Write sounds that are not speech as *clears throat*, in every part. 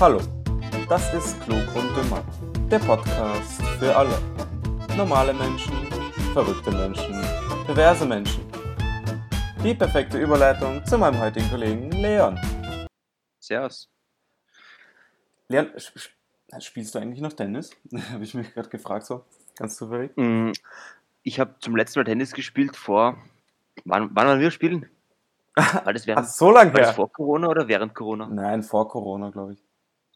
Hallo, das ist Klug und Dümmer, der Podcast für alle. Normale Menschen, verrückte Menschen, perverse Menschen. Die perfekte Überleitung zu meinem heutigen Kollegen Leon. Servus. Leon, sp sp spielst du eigentlich noch Tennis? *laughs* Habe ich mich gerade gefragt, so ganz zufällig. Mm, Ich habe zum letzten Mal Tennis gespielt vor. Wann, wann waren wir spielen? *laughs* War das, Ach, während, so lang war das her? vor Corona oder während Corona? Nein, vor Corona, glaube ich.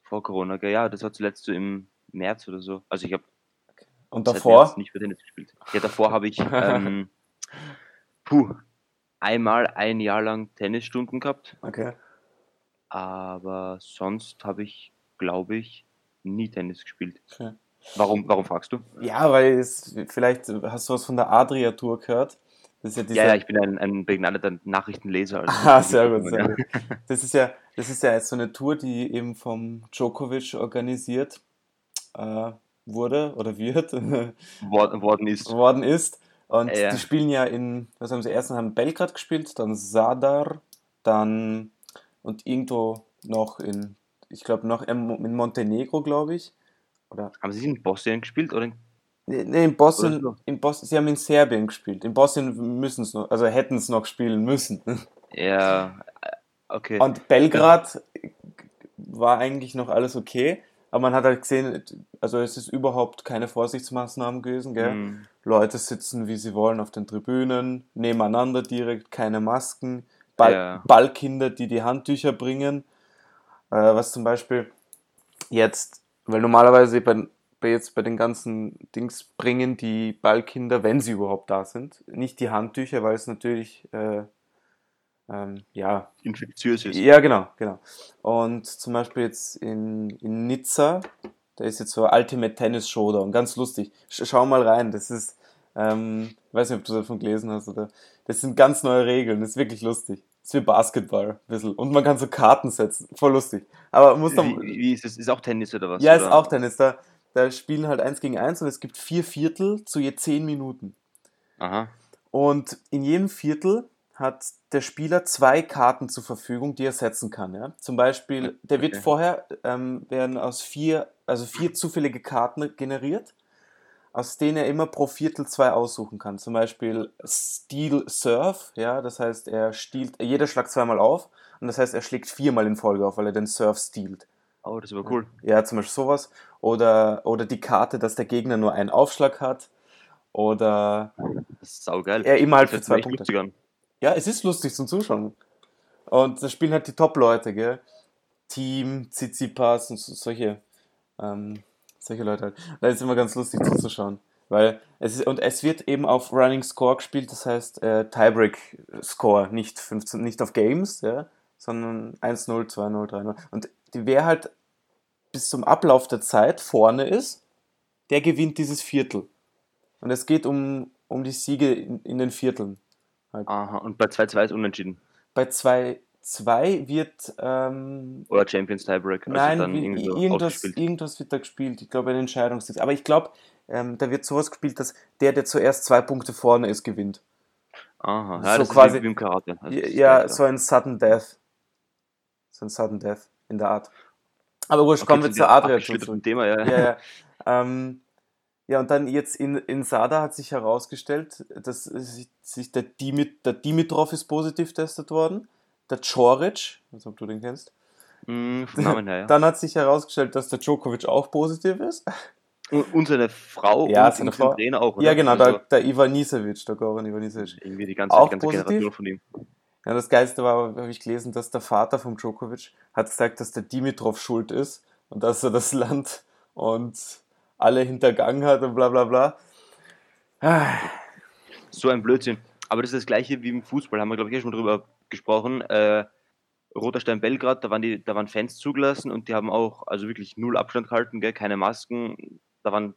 Vor Corona, ja, das war zuletzt so im März oder so. Also ich habe Und davor? Nicht für Tennis gespielt. Ja, davor habe ich *laughs* ähm, puh, einmal ein Jahr lang Tennisstunden gehabt, Okay. aber sonst habe ich, glaube ich, nie Tennis gespielt. okay. Warum, warum fragst du? Ja, weil es, vielleicht hast du was von der Adria-Tour gehört. Das ist ja Ja, ja, ich bin ein, ein begnadeter Nachrichtenleser. Also Ah, sehr gut, sehr gut. Das ist ja, das ist ja jetzt so eine Tour, die eben vom Djokovic organisiert äh, wurde oder wird, *laughs* Wor- worden ist. worden ist. Und Ja. die spielen ja in, was haben sie erst haben Belgrad gespielt, dann Sadar, dann und irgendwo noch in, ich glaube noch in in Montenegro, glaube ich. Oder Haben sie in Bosnien gespielt oder in Nee, nee, in Bosnien, so. in Bosnien, sie haben in Serbien gespielt. In Bosnien müssen es noch, also hätten es noch spielen müssen. Ja, äh, okay. Und Belgrad war eigentlich noch alles okay, aber man hat halt gesehen, also es ist überhaupt keine Vorsichtsmaßnahmen gewesen, gell? Mm, Leute sitzen, wie sie wollen, auf den Tribünen, nebeneinander direkt, keine Masken, Ball, Ja. Ballkinder, die die Handtücher bringen, äh, was zum Beispiel jetzt, weil normalerweise bei, bei jetzt bei den ganzen Dings bringen die Ballkinder, wenn sie überhaupt da sind, nicht die Handtücher, weil es natürlich, äh, ähm, ja, infektiös ist. ja, genau, genau. Und zum Beispiel jetzt in, in Nizza, da ist jetzt so Ultimate Tennis Showdown, ganz lustig. Sch schau mal rein, das ist, ähm, ich weiß nicht, ob du davon gelesen hast oder, das sind ganz neue Regeln, das ist wirklich lustig. Das ist wie Basketball, ein bisschen. Und man kann so Karten setzen, voll lustig. Aber muss dann, Wie, wie ist es? Ist auch Tennis oder was? ja, ist oder? auch Tennis, da, da spielen halt eins gegen eins und es gibt vier Viertel zu je zehn Minuten. Aha. Und in jedem Viertel hat der Spieler zwei Karten zur Verfügung, die er setzen kann. Ja? Zum Beispiel, der wird Okay. vorher, ähm, werden aus vier, also vier zufällige Karten generiert, aus denen er immer pro Viertel zwei aussuchen kann. Zum Beispiel Steal Serve, ja, das heißt, er stiehlt, jeder schlagt zweimal auf und das heißt, er schlägt viermal in Folge auf, weil er den Serve stiehlt. Oh, das ist aber cool. Ja, zum Beispiel sowas. Oder, oder die Karte, dass der Gegner nur einen Aufschlag hat. Oder Das ist saugeil. er immer halt für zwei Punkte. lustig an. Ja, es ist lustig zum Zuschauen. Und da spielen halt die Top-Leute, gell? Team, Tsitsipas und so, solche, ähm, solche Leute halt. Da ist immer ganz lustig zuzuschauen. Weil es ist, und es wird eben auf Running Score gespielt, das heißt äh, Tiebreak Score, nicht 15, nicht auf Games, ja, sondern 1-0, 2-0, 3-0. Und die, wer halt bis zum Ablauf der Zeit vorne ist, der gewinnt dieses Viertel. Und es geht um, um die Siege in, in den Vierteln. Aha. Und bei 2-2 ist unentschieden. Bei 2-2 wird ähm, Oder Champions Tiebreak. Also nein, dann wie, irgendwie irgendwas, irgendwas wird da gespielt. Ich glaube, ein Entscheidungssitz. Aber ich glaube, ähm, da wird sowas gespielt, dass der, der zuerst zwei Punkte vorne ist, gewinnt. Aha. Ja, so das quasi- ist wie im Karate. Also ja, leichter. so ein Sudden Death. So ein Sudden Death in der Art. Aber wurscht, Okay, kommen wir zur Adria abgeschlittert zurück. Thema, ja. Ja, ja. ähm, ja, und dann jetzt in, in Sada hat sich herausgestellt, dass sich, der, Dimit, der Dimitrov ist positiv getestet worden, der Choric, als ob du den kennst. Mm, Namen her, ja. Dann hat sich herausgestellt, dass der Djokovic auch positiv ist. Und, seine Frau Ja, und seine sein Frau. Trainer auch, oder? Ja, genau, Also der, der Ivanisevic, der Goran Ivanisevic. irgendwie die ganze, auch ganze positiv? Generation von ihm. Ja, das Geilste war, habe ich gelesen, dass der Vater von Djokovic hat gesagt, dass der Dimitrov schuld ist und dass er das Land und alle hintergangen hat und bla bla bla. Ah, So ein Blödsinn. Aber das ist das gleiche wie im Fußball, haben wir, glaube ich, eh schon drüber gesprochen. Äh, Roter Stern Belgrad, da waren, die, da waren Fans zugelassen und die haben auch also wirklich null Abstand gehalten, gell? keine Masken. Da waren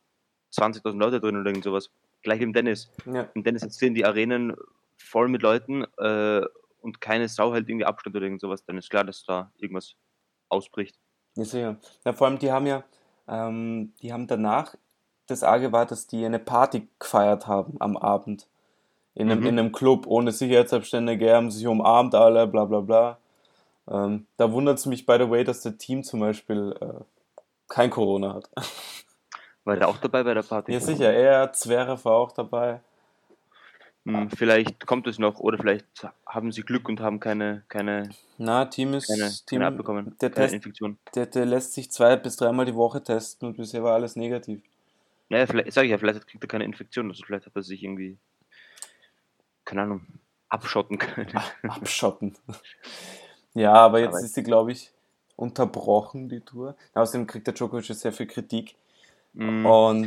20.000 Leute drin oder irgend sowas. Gleich wie im Tennis. Ja, Im Tennis sind die Arenen voll mit Leuten äh, und keine Sau hält irgendwie Abstand oder irgend sowas. Dann ist klar, dass da irgendwas ausbricht. ja, sicher. Ja, vor allem, die haben ja, ähm, die haben danach, das Arge war, dass die eine Party gefeiert haben am Abend. In einem, Mhm. in einem Club ohne Sicherheitsabstände, gell, haben sich umarmt alle, bla bla bla. Ähm, da wundert es mich, by the way, dass der Team zum Beispiel äh, kein Corona hat. War der auch dabei bei der Party? Ja, sicher. Er, Zverev war auch dabei. Hm, vielleicht kommt es noch oder vielleicht haben sie Glück und haben keine, keine, Na, Team ist. keine, Team, keine abbekommen. der, keine Test, Infektion. der, der lässt sich zwei bis dreimal die Woche testen und bisher war alles negativ. Naja, vielleicht, sag ich ja, vielleicht kriegt er keine Infektion. Also vielleicht hat er sich irgendwie, keine Ahnung, abschotten können. Abschotten. ja, aber jetzt Aber- ist sie, glaube ich, unterbrochen, die Tour. Außerdem kriegt der Djokovic jetzt sehr viel Kritik. Hm, Und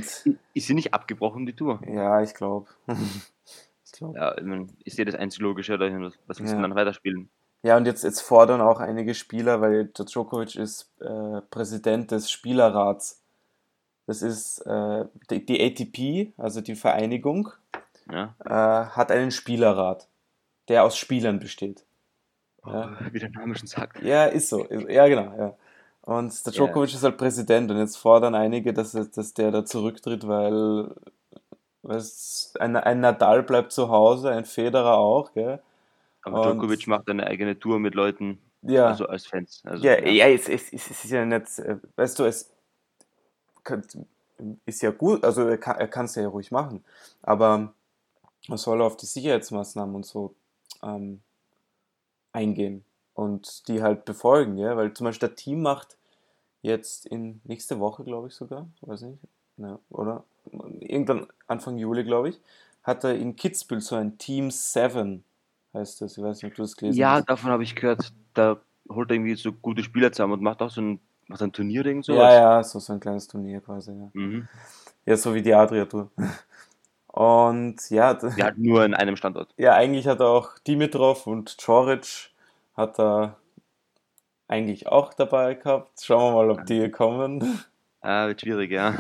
Ist sie nicht abgebrochen, die Tour? ja, ich glaube. Ich. Ja, ich mein, ist ja das einzig Logische dahin. Was, du Ja. dann weiterspielen? Ja, und jetzt, jetzt fordern auch einige Spieler, weil der Djokovic ist äh, Präsident des Spielerrats. Das ist äh, die, die ATP, also die Vereinigung, Ja, äh, hat einen Spielerrat, der aus Spielern besteht. Ja. wie der Name schon sagt. Ja, ist so. Ist- Ja, genau. Ja. Und der. Djokovic ist halt Präsident und jetzt fordern einige, dass, dass der da zurücktritt, weil, es, ein, ein Nadal bleibt zu Hause, ein Federer auch, gell? Aber Djokovic macht eine eigene Tour mit Leuten, Ja. also als Fans. Also, Ja, ja, es, es, es ist ja nicht, weißt du, es ist ja gut, also er kann es ja ruhig machen, aber man soll auf die Sicherheitsmaßnahmen und so ähm, eingehen und die halt befolgen, ja, weil zum Beispiel der Team macht jetzt in nächste Woche, glaube ich sogar, weiß nicht, ja, oder irgendwann Anfang Juli, glaube ich, hat er in Kitzbühel so ein Team 7, heißt das, ich weiß nicht, ob du das gelesen Ja, hast. davon habe ich gehört. Da holt er irgendwie so gute Spieler zusammen und macht auch so ein, macht ein Turnier oder irgend sowas. Ja, ja, so, so ein kleines Turnier quasi, ja. Mhm. Ja, so wie die Adria-Tour. Und ja, Ja, nur an einem Standort. ja, eigentlich hat er auch Dimitrov und Choric hat er eigentlich auch dabei gehabt. Schauen wir mal, ob die kommen. Ah, wird schwierig, ja.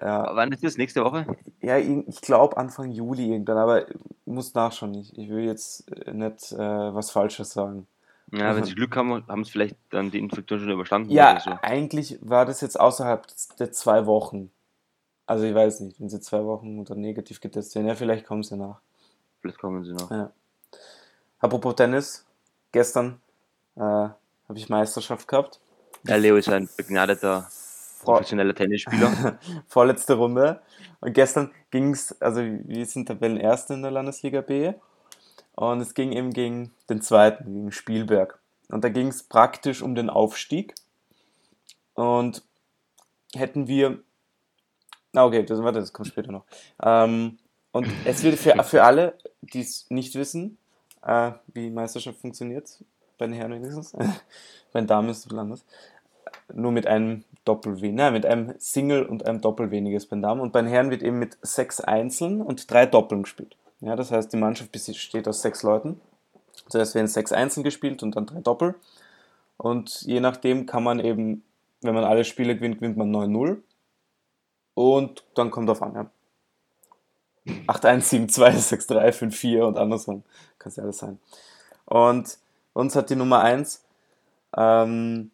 Ja, Wann ist das? Nächste Woche? ja ich glaube Anfang Juli irgendwann, aber ich muss nachschauen. Ich, ich will jetzt äh, nicht äh, was Falsches sagen. Ja, wenn sie Glück haben, haben sie vielleicht dann die Infektion schon überstanden Ja, so. eigentlich war das jetzt außerhalb der zwei Wochen. Also ich weiß nicht, wenn sie zwei Wochen unter negativ getestet sind. Ja, vielleicht kommen sie nach. Vielleicht kommen sie noch. Ja. Apropos Tennis, gestern äh, habe ich Meisterschaft gehabt. Ja, Leo ist ein begnadeter professioneller Tennisspieler. *laughs* vorletzte Runde. Und gestern ging es, also wir sind Tabellenerste in der Landesliga B. Und es ging eben gegen den zweiten, gegen Spielberg. Und da ging es praktisch um den Aufstieg. Und hätten wir. Na, okay, das, warte, das kommt später noch. Ähm, und es wird für, für alle, die es nicht wissen, äh, wie Meisterschaft funktioniert, bei den Herren wenigstens, *laughs* bei den Damen ist es anders, nur mit einem Doppel nein, mit einem Single und einem Doppel weniges bei den Damen. Und bei den Herren wird eben mit sechs Einzeln und drei Doppeln gespielt. Ja, das heißt, die Mannschaft besteht aus sechs Leuten. Zuerst werden sechs Einzeln gespielt und dann drei Doppel. Und je nachdem kann man eben, wenn man alle Spiele gewinnt, gewinnt man 9-0. Und dann kommt auf an, ja. 8-1, 7-2, 6-3, 5-4 und andersrum. Kann es ja alles sein. Und uns hat die Nummer 1 ähm,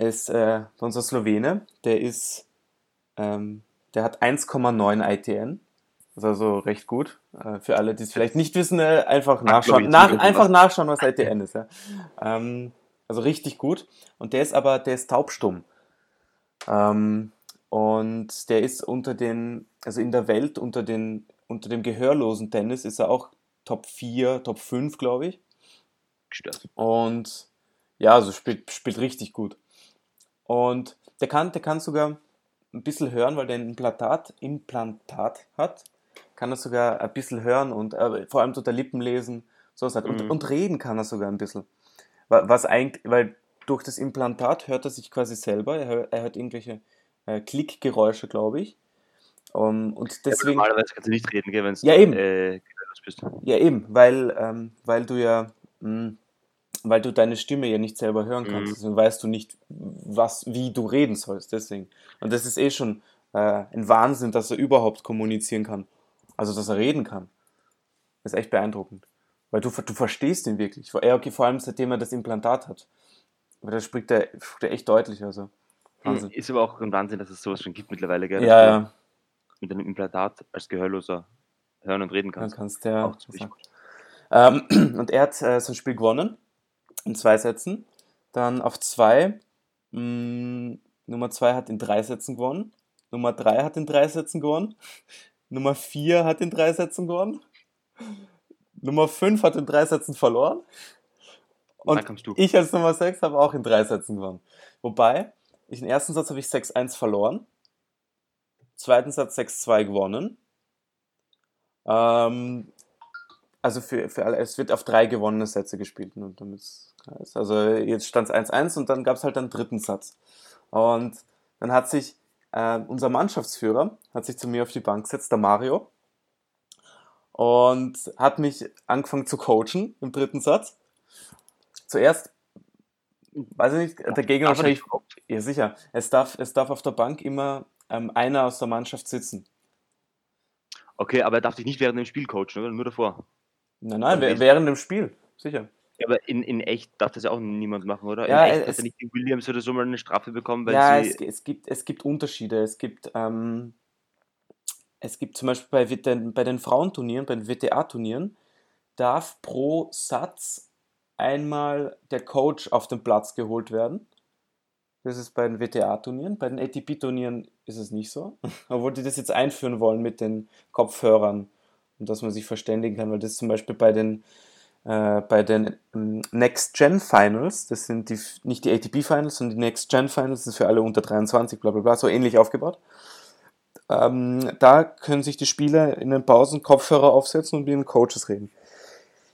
ist äh, unser Slowene. Der ist, ähm, der hat 1,9 ITN. Das ist also recht gut. Äh, für alle, die es vielleicht nicht wissen, äh, einfach nachschauen. Nach, einfach nachschauen, was ITN ist. Ja. Ähm, also richtig gut. Und der ist aber, der ist taubstumm. Ähm, und der ist unter den, also in der Welt unter den, unter dem gehörlosen Tennis ist er auch Top 4, Top 5, glaube ich. Gestört. Und ja, also spielt, spielt richtig gut. Und der kann, der kann sogar ein bisschen hören, weil der ein Implantat, Implantat hat. Kann er sogar ein bisschen hören und äh, vor allem tut er Lippen lesen. Sowas halt. Und, Mhm. und reden kann er sogar ein bisschen. Wa- Was eigentlich, weil durch das Implantat hört er sich quasi selber. Er hört, er hört irgendwelche äh, Klickgeräusche, glaube ich. Um, und Ja, deswegen. normalerweise kannst du nicht reden, wenn du Ja, eben. äh, bist. Ja, eben, weil, ähm, weil du ja, mh, weil du deine Stimme ja nicht selber hören kannst. Mhm. Deswegen weißt du nicht, was, wie du reden sollst. Deswegen. Und das ist eh schon äh, ein Wahnsinn, dass er überhaupt kommunizieren kann. Also, dass er reden kann. Das ist echt beeindruckend. Weil du, du verstehst ihn wirklich. Ja, okay, vor allem seitdem er das Implantat hat. Weil da spricht er, spricht er echt deutlich. Also. Wahnsinn. Ist aber auch ein Wahnsinn, dass es sowas schon gibt mittlerweile, gell? Ja, ja. Mit einem Implantat als Gehörloser hören und reden Dann kannst. kannst du ja. auch ziemlich gut. Ähm, *clears throat* und er hat äh, sein Spiel gewonnen. In zwei Sätzen. Dann auf zwei. Mh, Nummer zwei hat in drei Sätzen gewonnen. Nummer drei hat in drei Sätzen gewonnen. *laughs* Nummer vier hat in drei Sätzen gewonnen. *laughs* Nummer fünf hat in drei Sätzen verloren. Und ich als Nummer 6 habe auch in drei Sätzen gewonnen. Wobei, ich, den ersten Satz habe ich 6-1 verloren. Zweiten Satz 6-2 gewonnen. Ähm, also für, für alle, es wird auf drei gewonnene Sätze gespielt. Klar ist. Also jetzt stand es 1-1 und dann gab es halt einen dritten Satz. Und dann hat sich äh, unser Mannschaftsführer hat sich zu mir auf die Bank gesetzt, der Mario, und hat mich angefangen zu coachen im dritten Satz. Zuerst, weiß ich nicht, der Gegner er wahrscheinlich, ja sicher, es darf, es darf auf der Bank immer ähm, einer aus der Mannschaft sitzen. Okay, aber er darf dich nicht während dem Spiel coachen, oder? Nur davor. Nein, nein, ist- während dem Spiel, sicher. Ja, aber in, in echt darf das ja auch niemand machen, oder? Ja, in echt es- hat nicht die Williams oder so mal eine Strafe bekommen, weil Ja, sie. es, es, gibt, es gibt Unterschiede. Es gibt, ähm, es gibt zum Beispiel bei, bei den Frauenturnieren, bei den WTA-Turnieren, darf pro Satz einmal der Coach auf den Platz geholt werden. Das ist bei den WTA-Turnieren. Bei den ATP-Turnieren ist es nicht so. *laughs* Obwohl die das jetzt einführen wollen mit den Kopfhörern und dass man sich verständigen kann, weil das zum Beispiel bei den äh, bei den ähm, Next Gen Finals, das sind die, nicht die ATP Finals, sondern die Next Gen Finals, das ist für alle unter 23, bla bla bla, so ähnlich aufgebaut. Ähm, da können sich die Spieler in den Pausen Kopfhörer aufsetzen und mit den Coaches reden.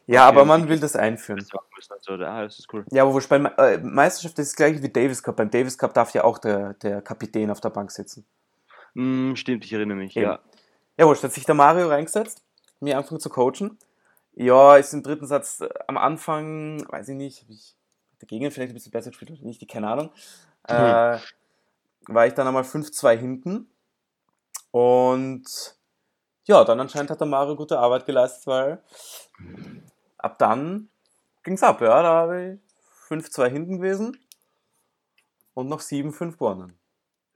Ja, Okay, aber man will das einführen. Also, ah, das ist cool. Ja, aber wo bei äh, Meisterschaft ist das gleiche wie Davis Cup. Beim Davis Cup darf ja auch der, der Kapitän auf der Bank sitzen. Hm, stimmt, ich erinnere mich, Eben. ja. Ja, wurscht, hat sich der Mario reingesetzt, mir angefangen zu coachen. Ja, ist im dritten Satz äh, am Anfang, weiß ich nicht, habe ich der Gegner vielleicht ein bisschen besser gespielt oder nicht, keine Ahnung. Äh, war ich dann einmal 5-2 hinten. Und ja, dann anscheinend hat der Mario gute Arbeit geleistet, weil ab dann ging's ab, ja. Da habe ich 5-2 hinten gewesen und noch 7-5 gewonnen.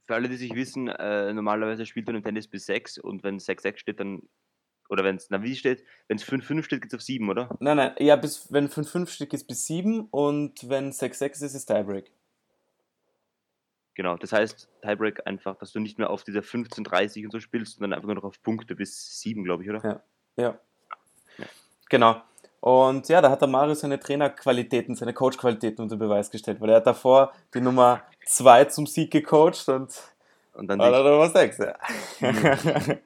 Für alle, die sich wissen, äh, normalerweise spielt man im Tennis bis 6 und wenn 6-6 steht, dann. Oder wenn es, na wie steht, wenn es 5-5 steht, geht es auf 7, oder? Nein, nein, ja, bis, wenn 5-5 steht, geht's bis 7 und wenn 6-6 ist, ist Tiebreak. Genau, das heißt, Tiebreak einfach, dass du nicht mehr auf dieser 15-30 und so spielst, sondern einfach nur noch auf Punkte bis 7, glaube ich, oder? Ja. Ja. Genau. Und ja, da hat der Mario seine Trainerqualitäten, seine Coachqualitäten unter Beweis gestellt, weil er hat davor die Nummer 2 zum Sieg gecoacht und Und dann war er Nummer 6. Ja, *laughs*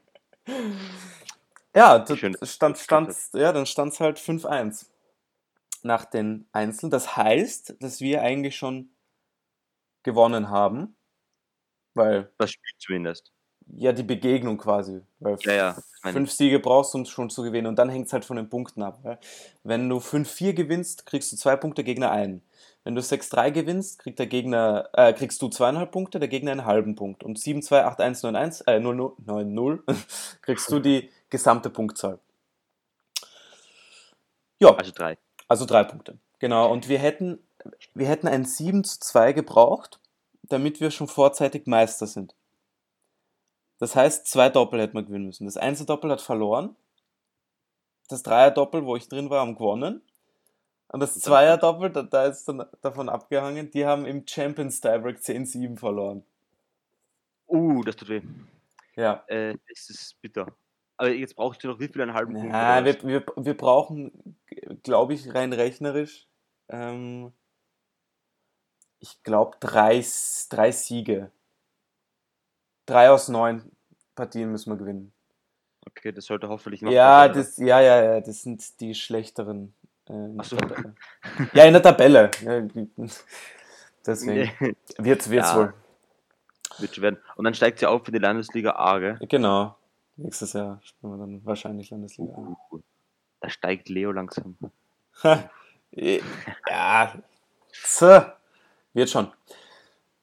ja das stand, stand, ja dann stand es halt 5-1 nach den Einzeln. Das heißt, dass wir eigentlich schon gewonnen haben, weil Das Spiel zumindest. Ja, die Begegnung quasi. Weil Ja, ja, fünf Siege brauchst du, um schon zu gewinnen. Und dann hängt es halt von den Punkten ab. Weil wenn du 5-4 gewinnst, kriegst du zwei Punkte, Gegner ein. Wenn du 6-3 gewinnst, kriegt der Gegner, äh, kriegst du zweieinhalb Punkte, der Gegner einen halben Punkt. Und 7-2, 8-1, 9-1, äh, 0-0, 9-0, *laughs* kriegst du die gesamte Punktzahl. Ja, Also drei. also drei Punkte. Genau. Und wir hätten, wir hätten ein 7 zu 2 gebraucht, damit wir schon vorzeitig Meister sind. Das heißt, zwei Doppel hätten wir gewinnen müssen. Das Einzeldoppel hat verloren. Das Dreier-Doppel, wo ich drin war, haben gewonnen. Und das Zweier-Doppel, da, da ist dann davon abgehangen, die haben im Champions Tiebreak 10-7 verloren. Uh, das tut weh. Ja. Äh, das ist bitter. Aber jetzt brauchst du noch wie viel einen halben Punkt? Ja, wir, wir, wir brauchen, glaube ich, rein rechnerisch, ähm, ich glaube, drei, drei Siege. Drei aus neun Partien müssen wir gewinnen. Okay, das sollte hoffentlich noch. Ja, das, ja, ja, ja, das sind die schlechteren äh, so. Ja, in der Tabelle. Ja, *laughs* deswegen Nee, wird's, wird's Ja. wohl. wird schon werden. Und dann steigt sie auf für die Landesliga A, gell? Genau. Nächstes Jahr spielen wir dann wahrscheinlich Landesliga. Uh, da steigt Leo langsam. *laughs* ja, so, wird schon.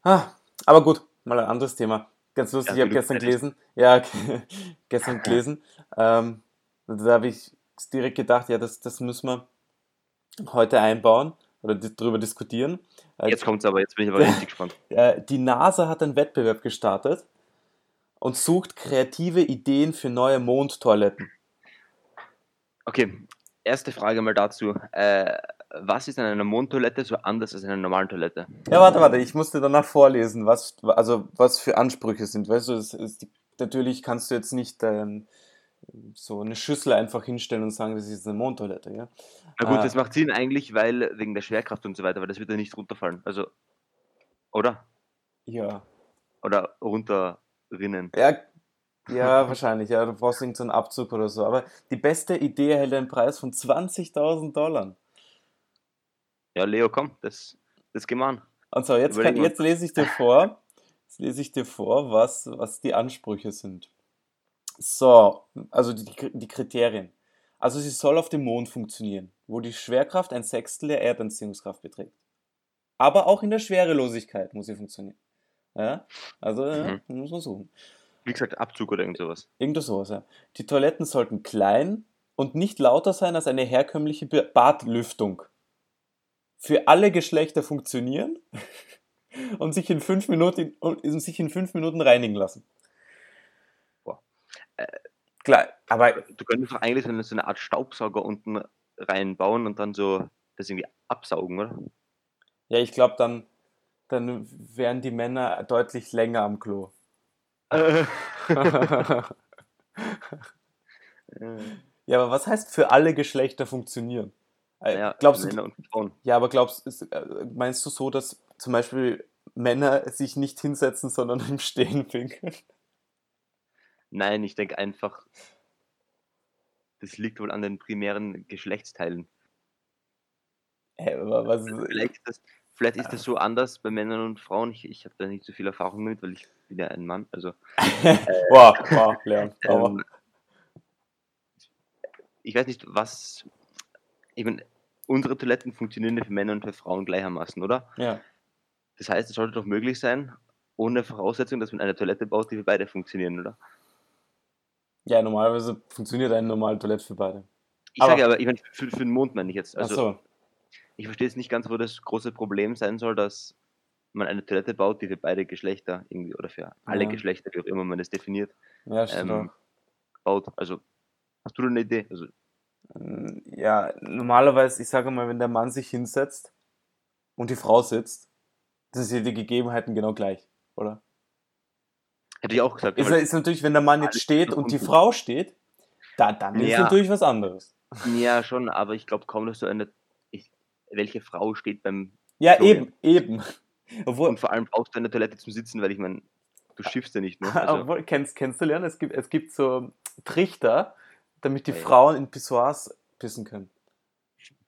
Ah, Aber gut, mal ein anderes Thema. Ganz lustig, Ja, ich habe gestern gelesen, ja, *laughs* gestern *laughs* gelesen, ähm, da habe ich direkt gedacht, ja, das, das müssen wir heute einbauen oder darüber diskutieren. Jetzt kommt's aber, jetzt bin ich aber richtig gespannt. äh, die NASA hat einen Wettbewerb gestartet und sucht kreative Ideen für neue Mondtoiletten. Okay, erste Frage mal dazu. Äh, was ist an einer Mondtoilette so anders als an einer normalen Toilette? Ja, warte, warte, ich musste danach vorlesen, was, also, was für Ansprüche sind. Weißt du, es ist, natürlich kannst du jetzt nicht ähm, so eine Schüssel einfach hinstellen und sagen, das ist eine Mondtoilette. Ja? Na gut, Äh, das macht Sinn eigentlich, weil wegen der Schwerkraft und so weiter, weil das wird ja nicht runterfallen. Also, oder? Ja. Oder runterrinnen. Ja, ja, *laughs* wahrscheinlich, ja. Du brauchst irgendeinen so einen Abzug oder so. Aber die beste Idee erhält einen Preis von 20.000 Dollar. Ja, Leo, komm, das, das gehen wir an. Und so, jetzt, kann, jetzt lese ich dir vor, jetzt lese ich dir vor, was, was die Ansprüche sind. So, also die, die Kriterien. Also sie soll auf dem Mond funktionieren, wo die Schwerkraft ein Sechstel der Erdanziehungskraft beträgt. Aber auch in der Schwerelosigkeit muss sie funktionieren. Ja, also ja, muss man suchen. Wie gesagt, Abzug oder irgend sowas. Irgendwas sowas, ja. Die Toiletten sollten klein und nicht lauter sein als eine herkömmliche Ba- Badlüftung. Für alle Geschlechter funktionieren *laughs* und sich in fünf Minuten, und sich in fünf Minuten reinigen lassen. Boah. Äh, Klar, aber Du könntest doch eigentlich so eine Art Staubsauger unten reinbauen und dann so das irgendwie absaugen, oder? ja, ich glaube, dann, dann wären die Männer deutlich länger am Klo. Äh, *laughs* *laughs* Ja, aber was heißt für alle Geschlechter funktionieren? Äh, ja, glaubst du. Ja, aber glaubst äh, meinst du so, dass zum Beispiel Männer sich nicht hinsetzen, sondern im Stehen pinkeln? Nein, ich denke einfach, das liegt wohl an den primären Geschlechtsteilen. Hä, aber was, Vielleicht ist das, vielleicht ist das so anders bei Männern und Frauen. Ich, ich habe da nicht so viel Erfahrung mit, weil ich bin ja ein Mann. Also *laughs* wow, wow, Leon. *laughs* Ähm, ich weiß nicht, was. Ich meine, unsere Toiletten funktionieren ja für Männer und für Frauen gleichermaßen, oder? ja. Das heißt, es sollte doch möglich sein, ohne Voraussetzung, dass man eine Toilette baut, die für beide funktionieren, oder? ja, normalerweise funktioniert eine normale Toilette für beide. Ich Aber- sage aber, ich meine, für, für den Mond meine ich jetzt. Ach Also, so. Ich verstehe jetzt nicht ganz, wo das große Problem sein soll, dass man eine Toilette baut, die für beide Geschlechter irgendwie oder für alle Ja. Geschlechter, wie auch immer man das definiert, Ja, ähm, baut. Also, hast du da eine Idee? Also, Ja, normalerweise, ich sage mal, wenn der Mann sich hinsetzt und die Frau sitzt, dann sind die Gegebenheiten genau gleich, oder? hätte ich auch gesagt. Ist, ist natürlich, wenn der Mann jetzt steht ist und die. Frau steht, da, dann ist Ja. natürlich was anderes. Ja, schon, aber ich glaube kaum, dass du eine. Welche Frau steht beim. Ja, So, eben, eben. Obwohl, Und vor allem brauchst du eine Toilette zum Sitzen, weil ich meine, du schiffst ja nicht nur. Also, Obwohl, kennst, kennst du Leon, es gibt, es gibt so Trichter, damit die ja. Frauen in Pissoirs pissen können.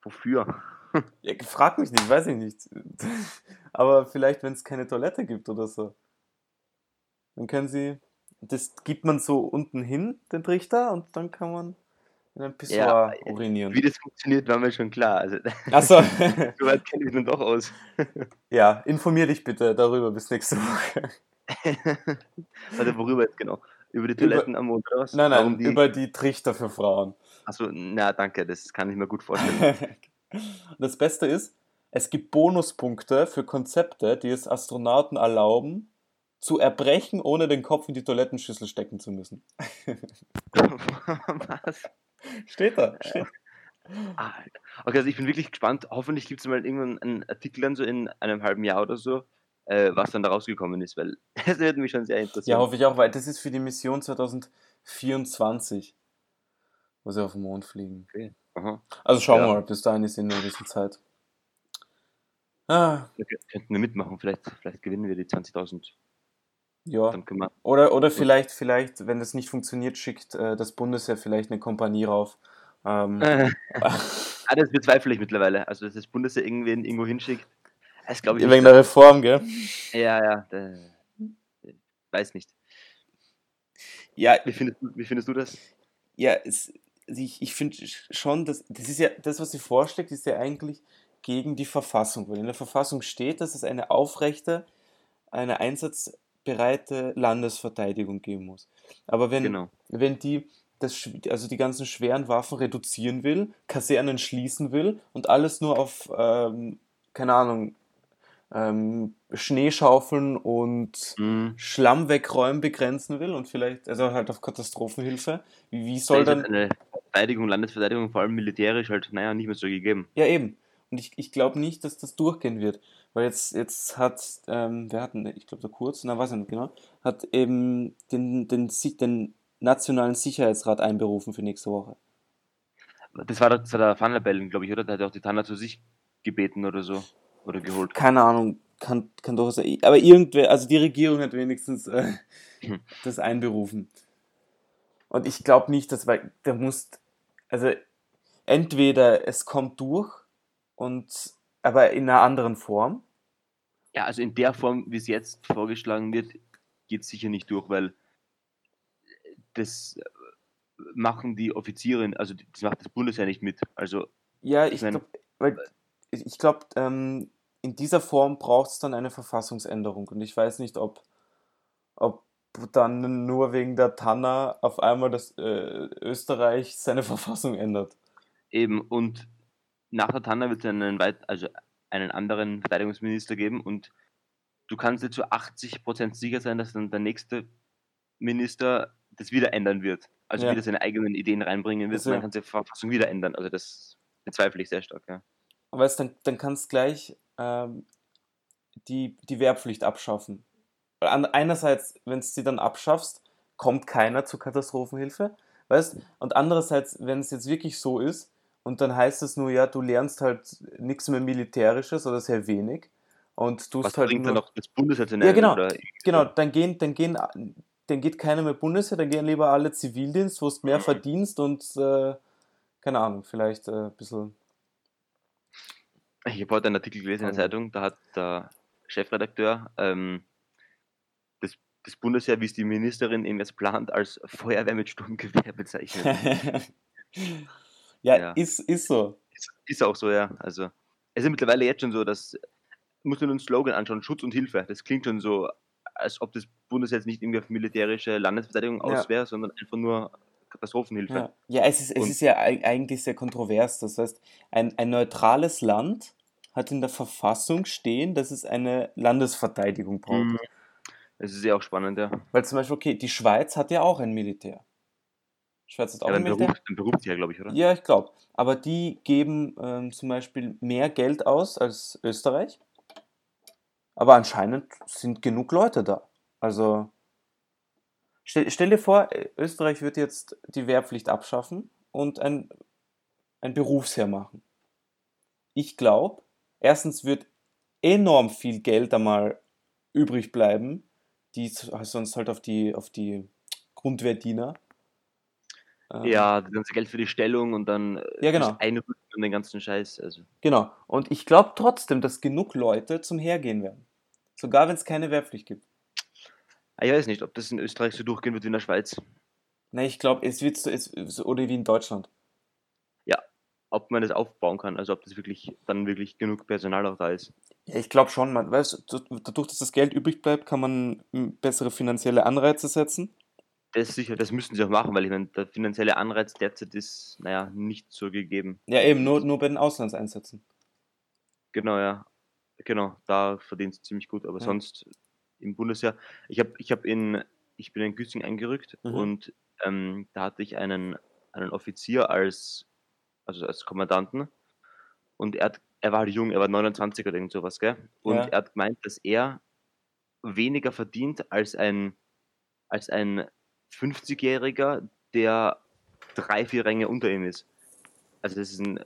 wofür? Ja, frag mich nicht, weiß ich nicht. Aber vielleicht, wenn es keine Toilette gibt oder so. Dann können sie, das gibt man so unten hin, den Trichter, und dann kann man in ein Pissoir Ja, urinieren. Wie das funktioniert, war mir schon klar. Also, *laughs* Achso, so weit kenne ich nun doch aus. *laughs* ja, informier dich bitte darüber bis nächste Woche. *laughs* Warte, worüber jetzt genau? Über die Toiletten am Mond was? Nein, nein, die, über die Trichter für Frauen. Achso, na danke, das kann ich mir gut vorstellen. Das Beste ist, es gibt Bonuspunkte für Konzepte, die es Astronauten erlauben, zu erbrechen, ohne den Kopf in die Toilettenschüssel stecken zu müssen. was? Steht da. Steht. Ah, Okay, also ich bin wirklich gespannt. Hoffentlich gibt es mal irgendwann einen Artikel dann so in einem halben Jahr oder so, äh, was dann da rausgekommen ist, weil *laughs* das würde mich schon sehr Ja, interessieren. hoffe ich auch, weil das ist für die Mission 2024, wo sie auf den Mond fliegen. Aha. Also schauen wir Ja. mal, bis dahin ist in noch ein bisschen Zeit. Ah, Wir könnten wir mitmachen, vielleicht, vielleicht gewinnen wir die 20.000. ja. Oder, oder vielleicht, vielleicht, wenn das nicht funktioniert, schickt äh, das Bundesheer vielleicht eine Kompanie rauf. Ähm, *laughs* ah, *laughs* das bezweifle ich mittlerweile. Also, dass das Bundesheer irgendwen irgendwo hinschickt, das glaube ich wegen der Reform, gell? Ja, ja, da, weiß nicht. Ja, Wie findest, du- wie findest du das? ja, es, also ich, ich finde schon, dass, das ist ja, das, was sie vorschlägt, ist ja eigentlich gegen die Verfassung, weil in der Verfassung steht, dass es eine aufrechte, eine einsatzbereite Landesverteidigung geben muss. Aber wenn, Genau. wenn die das, also die ganzen schweren Waffen reduzieren will, Kasernen schließen will und alles nur auf, ähm, keine Ahnung, ähm, Schneeschaufeln und Mhm. Schlamm wegräumen begrenzen will und vielleicht, also halt auf Katastrophenhilfe, wie, wie Da soll halt dann, eine Verteidigung, Landesverteidigung, vor allem militärisch halt, naja, nicht mehr so gegeben. ja eben, Und ich, ich glaube nicht, dass das durchgehen wird. Weil jetzt, jetzt hat, ähm, wer hat denn, ich glaube der Kurz, na weiß ich nicht genau, hat eben den, den, den, den Nationalen Sicherheitsrat einberufen für nächste Woche. Das war, das war der Van der Bellen, glaube ich, oder? Der hat auch die Tanner zu sich gebeten oder so. Oder geholt. Keine Ahnung, kann, kann doch sein. Aber irgendwer, also die Regierung hat wenigstens äh, das einberufen. Und ich glaube nicht, dass, weil der muss, also entweder es kommt durch und aber in einer anderen Form. Ja, also in der Form, wie es jetzt vorgeschlagen wird, geht es sicher nicht durch, weil das machen die Offiziere, also das macht das Bundesheer nicht mit. Also ja, ich glaube, ich glaube, ähm, in dieser Form braucht es dann eine Verfassungsänderung und ich weiß nicht, ob, ob dann nur wegen der Tanner auf einmal das äh, Österreich seine *laughs* Verfassung ändert. Eben und nach der Tanner wird es einen, weit, also einen anderen Verteidigungsminister geben und du kannst dir zu 80% sicher sein, dass dann der nächste Minister das wieder ändern wird. Also ja. wieder seine eigenen Ideen reinbringen wird also, und dann kannst du die Verfassung wieder ändern. Also das bezweifle ich sehr stark, ja. Weißt dann, dann kannst du gleich ähm, die, die Wehrpflicht abschaffen. Einerseits, wenn du sie dann abschaffst, kommt keiner zur Katastrophenhilfe, weißt Und andererseits, wenn es jetzt wirklich so ist, und dann heißt es nur, ja, du lernst halt nichts mehr Militärisches oder sehr wenig. Und tust Was halt bringt nur, dann noch das Bundesheer Ja, genau. Oder? Genau, dann gehen, dann gehen, dann geht keiner mehr Bundesheer, dann gehen lieber alle Zivildienst, wo du mehr mhm. verdienst und äh, keine Ahnung, vielleicht äh, ein bisschen. Ich habe heute einen Artikel gelesen in der Zeitung, da hat der Chefredakteur ähm, das, das Bundesheer, wie es die Ministerin eben jetzt plant, als Feuerwehr mit Sturmgewehr bezeichnet. *laughs* *laughs* Ja, ja. Ist, ist so. Ist, ist, auch so, ja. Also, es ist mittlerweile jetzt schon so, dass, muss man einen Slogan anschauen, Schutz und Hilfe. Das klingt schon so, als ob das Bundesheer nicht irgendwie auf militärische Landesverteidigung ja. aus wäre, sondern einfach nur Katastrophenhilfe. Ja, ja es, ist, es ist ja eigentlich sehr kontrovers. Das heißt, ein, ein neutrales Land hat in der Verfassung stehen, dass es eine Landesverteidigung braucht. Mhm. Das ist ja auch spannend, ja. Weil zum Beispiel, okay, die Schweiz hat ja auch ein Militär. Schweiz hat auch ja, ein Militär. Beruf, ein Berufstier, glaube ich, oder? Ja, ich glaube. Aber die geben ähm, zum Beispiel mehr Geld aus als Österreich. Aber anscheinend sind genug Leute da. Also stell, stell dir vor, Österreich wird jetzt die Wehrpflicht abschaffen und ein, ein Berufsheer machen. Ich glaube, erstens wird enorm viel Geld einmal übrig bleiben, die sonst halt auf die, auf die Grundwehrdiener. Ja, das ganze Geld für die Stellung und dann ja, genau. Einrücken und den ganzen Scheiß. Also. Genau. Und ich glaube trotzdem, dass genug Leute zum Hergehen werden. Sogar wenn es keine Wehrpflicht gibt. Ah, ich weiß nicht, ob das in Österreich so durchgehen wird wie in der Schweiz. Nein, ich glaube, es wird so, es, oder wie in Deutschland. Ja, ob man das aufbauen kann, also ob das wirklich dann wirklich genug Personal auch da ist. Ja, ich glaube schon, man, weißt, dadurch, dass das Geld übrig bleibt, kann man bessere finanzielle Anreize setzen. Das sicher, das müssten sie auch machen, weil ich meine, der finanzielle Anreiz derzeit ist, naja, nicht so gegeben. Ja, eben, nur, nur bei den Auslandseinsätzen. Genau, ja. Genau, da verdient es ziemlich gut, aber ja. sonst im Bundesjahr. Ich habe ich hab in, ich bin in Güssing eingerückt mhm. und ähm, da hatte ich einen, einen Offizier als, also als Kommandanten und er, hat, er war halt jung, er war 29 oder irgend sowas, gell? Und ja. er hat gemeint, dass er weniger verdient als ein, als ein 50-Jähriger, der drei, vier Ränge unter ihm ist. Also das ist ein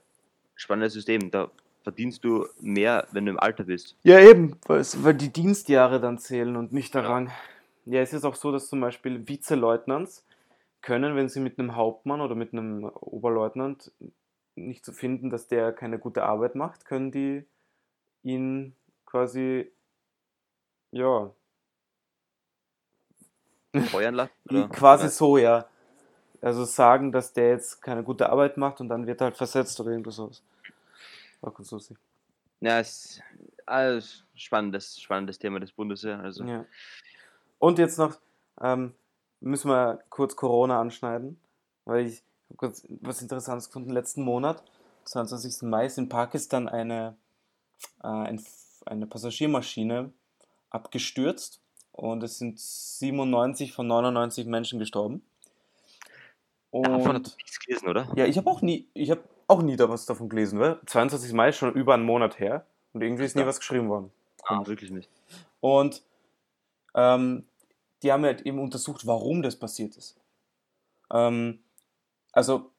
spannendes System. Da verdienst du mehr, wenn du im Alter bist. Ja, eben, weil die Dienstjahre dann zählen und nicht der Rang. Ja, es ist auch so, dass zum Beispiel Vizeleutnants können, wenn sie mit einem Hauptmann oder mit einem Oberleutnant nicht zu so finden, dass der keine gute Arbeit macht, können die ihn quasi ja feuern lassen? *laughs* Oder? Quasi so, ja. Also sagen, dass der jetzt keine gute Arbeit macht und dann wird er halt versetzt oder irgendwas sowas. War ganz lustig. Ja, es ist also spannendes, spannendes Thema des Bundesheer. Also. Ja. Und jetzt noch, ähm, müssen wir kurz Corona anschneiden, weil ich kurz was Interessantes gefunden. Letzten Monat, 22. Mai, ist in Pakistan eine, äh, ein, eine Passagiermaschine abgestürzt und es sind 97 von 99 Menschen gestorben. Und Davon hast du nichts gelesen, oder? Ja, ich habe auch nie, ich habe auch nie da was davon gelesen, weil 22. Mai ist schon über einen Monat her und irgendwie ist nie Ja. was geschrieben worden. Ah, wirklich nicht. Und ähm, die haben halt eben untersucht, warum das passiert ist. Ähm, also,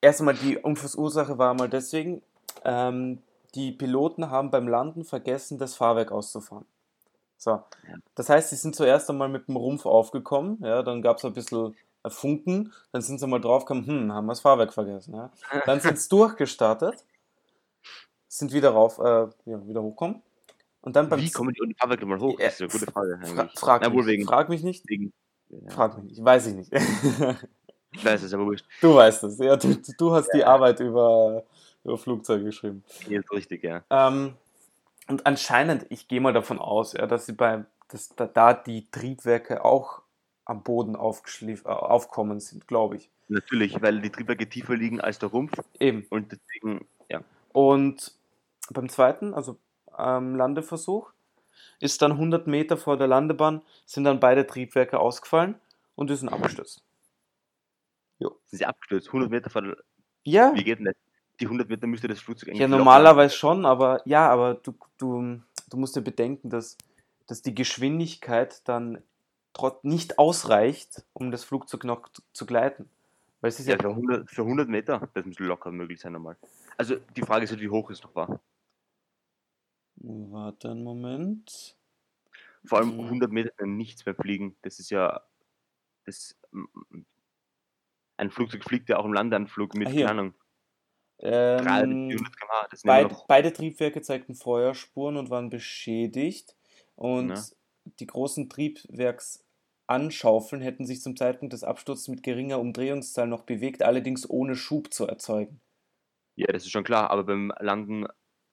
erst einmal die Unfallsursache war mal deswegen, ähm, die Piloten haben beim Landen vergessen, das Fahrwerk auszufahren. So. Das heißt, sie sind zuerst einmal mit dem Rumpf aufgekommen, ja, dann gab es ein bisschen äh, Funken, dann sind sie mal draufgekommen, hm, haben wir das Fahrwerk vergessen. Ja. Dann sind sie *laughs* durchgestartet, sind wieder rauf, äh, ja, wieder hochkommen. Und dann beim Wie kommen die ohne Fahrwerk nochmal hoch? Ja, Das ist eine gute Frage. Fra frag, Na, wohl mich, wegen. frag mich nicht. wegen ja, Frag mich nicht. Weiß ich nicht. *laughs* ich weiß es, aber wurscht. du weißt es. Ja, du, du hast die Ja. Arbeit über, über Flugzeuge geschrieben. Jetzt richtig, ja. Ähm, und anscheinend, ich gehe mal davon aus, ja, dass sie bei, dass da, da die Triebwerke auch am Boden aufgeschlief, äh, aufkommen sind, glaube ich. Natürlich, weil die Triebwerke tiefer liegen als der Rumpf Eben. und deswegen, ja. Und beim zweiten, also ähm, Landeversuch, ist dann 100 Meter vor der Landebahn, sind dann beide Triebwerke ausgefallen und die sind abgestürzt. Sind sie abgestürzt? 100 Meter vor der, Ja, Wie geht denn das? Die 100 Meter müsste das Flugzeug eigentlich ja normalerweise schon, aber ja, aber du, du, du musst dir bedenken, dass, dass die Geschwindigkeit dann trot nicht ausreicht, um das Flugzeug noch zu, gleiten. Weil es ist ja, Ja, für 100, für 100 Meter, das müsste locker möglich sein normal. Also die Frage ist halt, wie hoch es noch war. Warte einen Moment. Vor allem Mhm. 100 Meter kann nichts mehr fliegen. Das ist ja, das, ein Flugzeug fliegt ja auch im Landeanflug mit, Ah, keine Ahnung, 300, Ähm, 400 km/h. Das sind immer Beid, beide Triebwerke zeigten Feuerspuren und waren beschädigt. Und Ja. die großen Triebwerksanschaufeln hätten sich zum Zeitpunkt des Absturzes mit geringer Umdrehungszahl noch bewegt, allerdings ohne Schub zu erzeugen. ja, das ist schon klar, aber beim Landen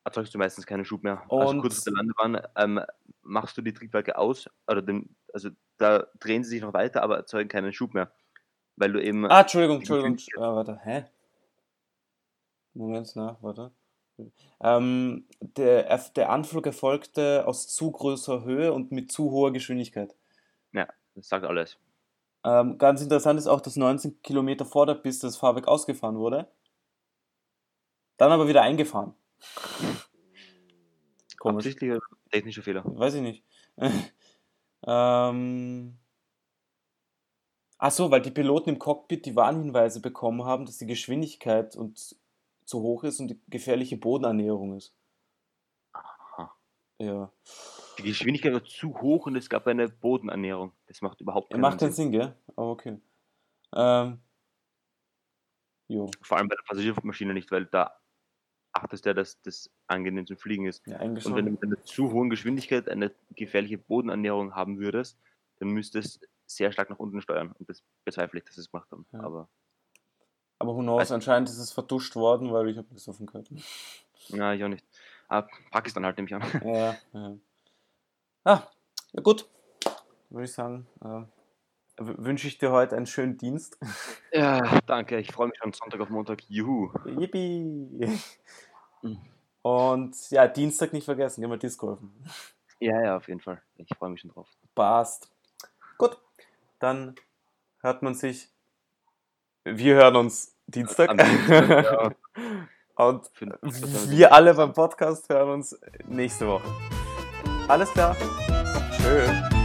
erzeugst du meistens keinen Schub mehr. also Und- kurz vor der Landebahn ähm, machst du die Triebwerke aus, oder den, also da drehen sie sich noch weiter, aber erzeugen keinen Schub mehr. Weil du eben, Ah, Entschuldigung, Entschuldigung. Ah, warte, hä? Moment, na, warte. Ähm, der, der Anflug erfolgte aus zu großer Höhe und mit zu hoher Geschwindigkeit. das sagt alles. Ähm, ganz interessant ist auch, dass 19 Kilometer vor der Piste das Fahrwerk ausgefahren wurde. Dann aber wieder eingefahren. *laughs* Komisch. Absichtlich oder technischer Fehler? Weiß ich nicht. *laughs* ähm. Ach so, weil die Piloten im Cockpit die Warnhinweise bekommen haben, dass die Geschwindigkeit und zu hoch ist und die gefährliche Bodenernährung ist. Aha. Ja. Die Geschwindigkeit war zu hoch und es gab eine Bodenernährung. Das macht überhaupt keinen macht keinen Sinn. Sinn, gell? Aber okay. Ähm. Jo. Vor allem bei der Passagierflugmaschine nicht, weil da achtest du ja, dass das angenehm zum Fliegen ist. Ja, eigentlich Und wenn du mit einer zu hohen Geschwindigkeit eine gefährliche Bodenernährung haben würdest, dann müsstest sehr stark nach unten steuern. Und das bezweifle ich, dass sie es gemacht haben. Ja. Aber Aber who knows, Also- anscheinend ist es verduscht worden, weil ich habe nichts davon gehört. na, ich auch nicht. Ah, Pakistan halt nehme ich an. *laughs* Ja, ja. Ah, ja gut. Würde ich sagen, äh, wünsche ich dir heute einen schönen Dienst. *laughs* Ja, danke. Ich freue mich schon Sonntag auf Montag. Juhu. Yippie! *laughs* Und ja, Dienstag nicht vergessen, gehen wir Disc golfen. Ja, ja, auf jeden Fall. Ich freue mich schon drauf. Passt. Gut, dann hört man sich. Wir hören uns Dienstag. Dienstag, ja. *laughs* Und wir alle beim Podcast hören uns nächste Woche. Alles klar. Tschö.